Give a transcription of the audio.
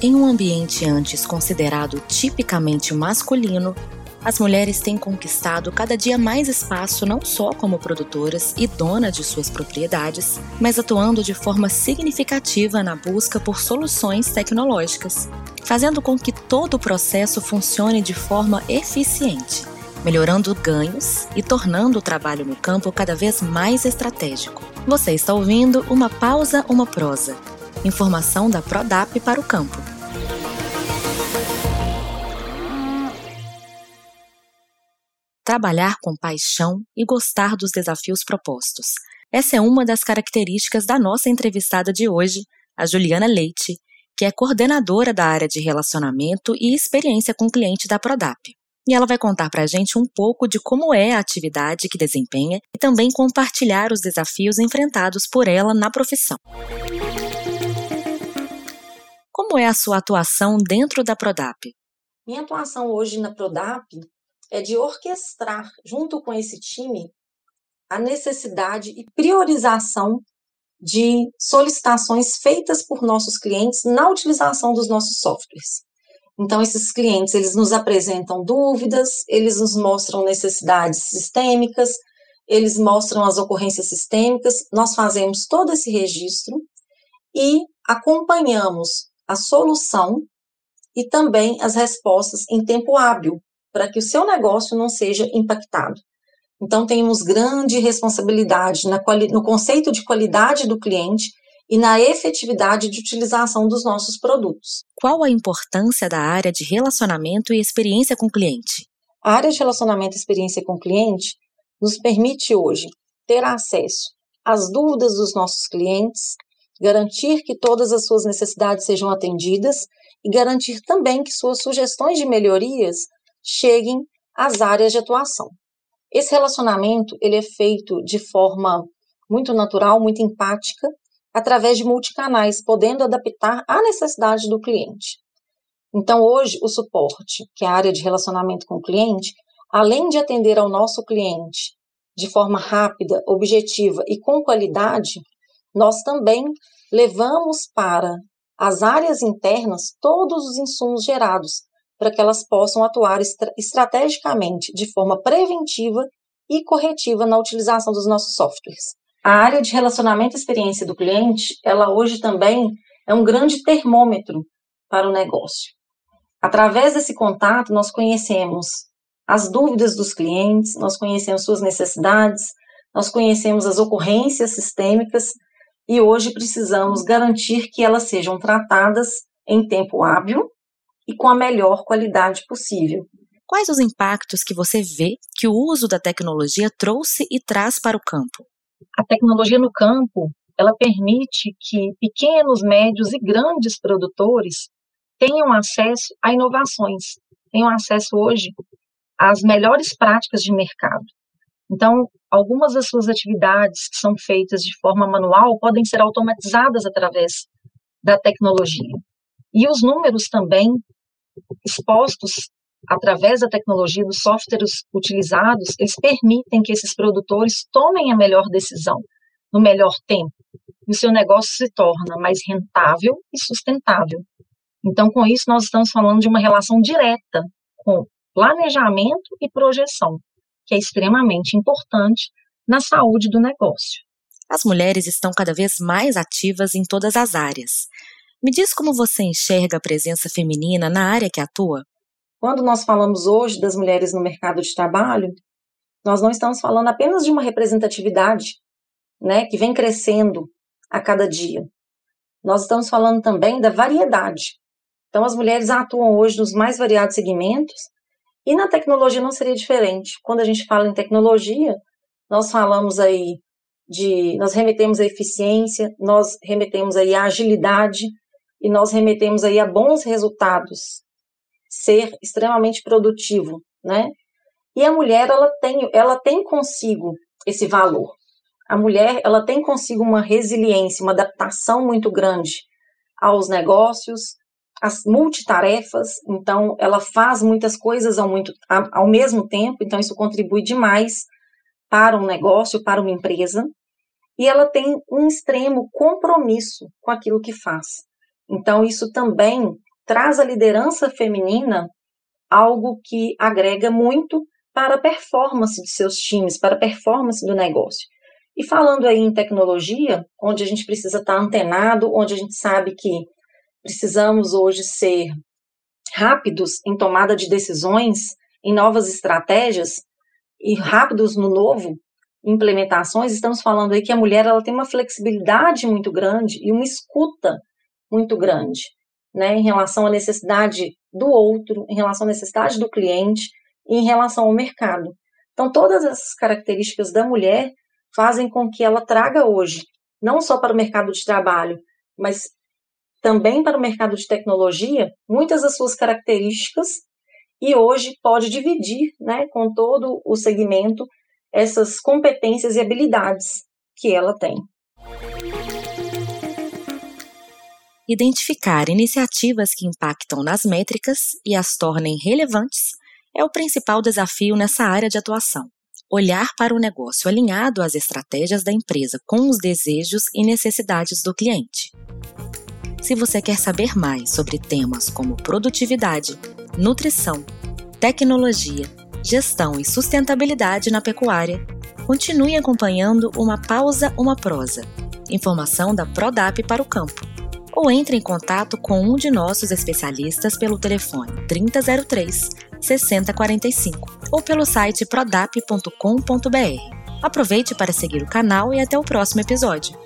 Em um ambiente antes considerado tipicamente masculino, as mulheres têm conquistado cada dia mais espaço não só como produtoras e dona de suas propriedades, mas atuando de forma significativa na busca por soluções tecnológicas, fazendo com que todo o processo funcione de forma eficiente, melhorando ganhos e tornando o trabalho no campo cada vez mais estratégico. Você está ouvindo uma pausa, uma prosa. Informação da Prodap para o campo. Trabalhar com paixão e gostar dos desafios propostos. Essa é uma das características da nossa entrevistada de hoje, a Juliana Leite, que é coordenadora da área de relacionamento e experiência com cliente da Prodap. E ela vai contar para a gente um pouco de como é a atividade que desempenha e também compartilhar os desafios enfrentados por ela na profissão. Como é a sua atuação dentro da Prodap? Minha atuação hoje na Prodap é de orquestrar, junto com esse time, a necessidade e priorização de solicitações feitas por nossos clientes na utilização dos nossos softwares. Então, esses clientes, eles nos apresentam dúvidas, eles nos mostram necessidades sistêmicas, eles mostram as ocorrências sistêmicas, nós fazemos todo esse registro e acompanhamos a solução e também as respostas em tempo hábil, para que o seu negócio não seja impactado. Então, temos grande responsabilidade no conceito de qualidade do cliente e na efetividade de utilização dos nossos produtos. Qual a importância da área de relacionamento e experiência com o cliente? A área de relacionamento e experiência com o cliente nos permite hoje ter acesso às dúvidas dos nossos clientes, garantir que todas as suas necessidades sejam atendidas e garantir também que suas sugestões de melhorias cheguem às áreas de atuação. Esse relacionamento ele é feito de forma muito natural, muito empática, através de multicanais, podendo adaptar à necessidade do cliente. Então, hoje, o suporte, que é a área de relacionamento com o cliente, além de atender ao nosso cliente de forma rápida, objetiva e com qualidade, nós também levamos para as áreas internas todos os insumos gerados para que elas possam atuar estra estrategicamente de forma preventiva e corretiva na utilização dos nossos softwares. A área de relacionamento e experiência do cliente, ela hoje também é um grande termômetro para o negócio. Através desse contato, nós conhecemos as dúvidas dos clientes, nós conhecemos suas necessidades, nós conhecemos as ocorrências sistêmicas e hoje precisamos garantir que elas sejam tratadas em tempo hábil e com a melhor qualidade possível. Quais os impactos que você vê que o uso da tecnologia trouxe e traz para o campo? A tecnologia no campo, ela permite que pequenos, médios e grandes produtores tenham acesso a inovações, tenham acesso hoje às melhores práticas de mercado. Então, algumas das suas atividades que são feitas de forma manual podem ser automatizadas através da tecnologia. E os números também expostos através da tecnologia dos softwares utilizados, eles permitem que esses produtores tomem a melhor decisão no melhor tempo e o seu negócio se torna mais rentável e sustentável. Então, com isso, nós estamos falando de uma relação direta com planejamento e projeção, que é extremamente importante na saúde do negócio. As mulheres estão cada vez mais ativas em todas as áreas. Me diz como você enxerga a presença feminina na área que atua? Quando nós falamos hoje das mulheres no mercado de trabalho, nós não estamos falando apenas de uma representatividade, né, que vem crescendo a cada dia. Nós estamos falando também da variedade. Então, as mulheres atuam hoje nos mais variados segmentos e na tecnologia não seria diferente. Quando a gente fala em tecnologia, nós falamos aí de, nós remetemos à eficiência, nós remetemos aí à agilidade, e nós remetemos aí a bons resultados, ser extremamente produtivo, né? E a mulher ela tem, ela tem consigo esse valor. A mulher ela tem consigo uma resiliência, uma adaptação muito grande aos negócios, às multitarefas. Então, ela faz muitas coisas ao, muito, ao mesmo tempo. Então, isso contribui demais para um negócio, para uma empresa. E ela tem um extremo compromisso com aquilo que faz. Então, isso também traz a liderança feminina algo que agrega muito para a performance de seus times, para a performance do negócio. E falando aí em tecnologia, onde a gente precisa estar antenado, onde a gente sabe que precisamos hoje ser rápidos em tomada de decisões, em novas estratégias e rápidos no novo, implementações, estamos falando aí que a mulher ela tem uma flexibilidade muito grande e uma escuta muito grande, né, em relação à necessidade do outro, em relação à necessidade do cliente e em relação ao mercado. Então, todas essas características da mulher fazem com que ela traga hoje, não só para o mercado de trabalho, mas também para o mercado de tecnologia, muitas das suas características e hoje pode dividir né, com todo o segmento essas competências e habilidades que ela tem. Identificar iniciativas que impactam nas métricas e as tornem relevantes é o principal desafio nessa área de atuação. Olhar para o negócio alinhado às estratégias da empresa com os desejos e necessidades do cliente. Se você quer saber mais sobre temas como produtividade, nutrição, tecnologia, gestão e sustentabilidade na pecuária, continue acompanhando Uma Pausa, Uma Prosa, informação da Prodap para o campo. Ou entre em contato com um de nossos especialistas pelo telefone 3003 6045 ou pelo site prodap.com.br. Aproveite para seguir o canal e até o próximo episódio.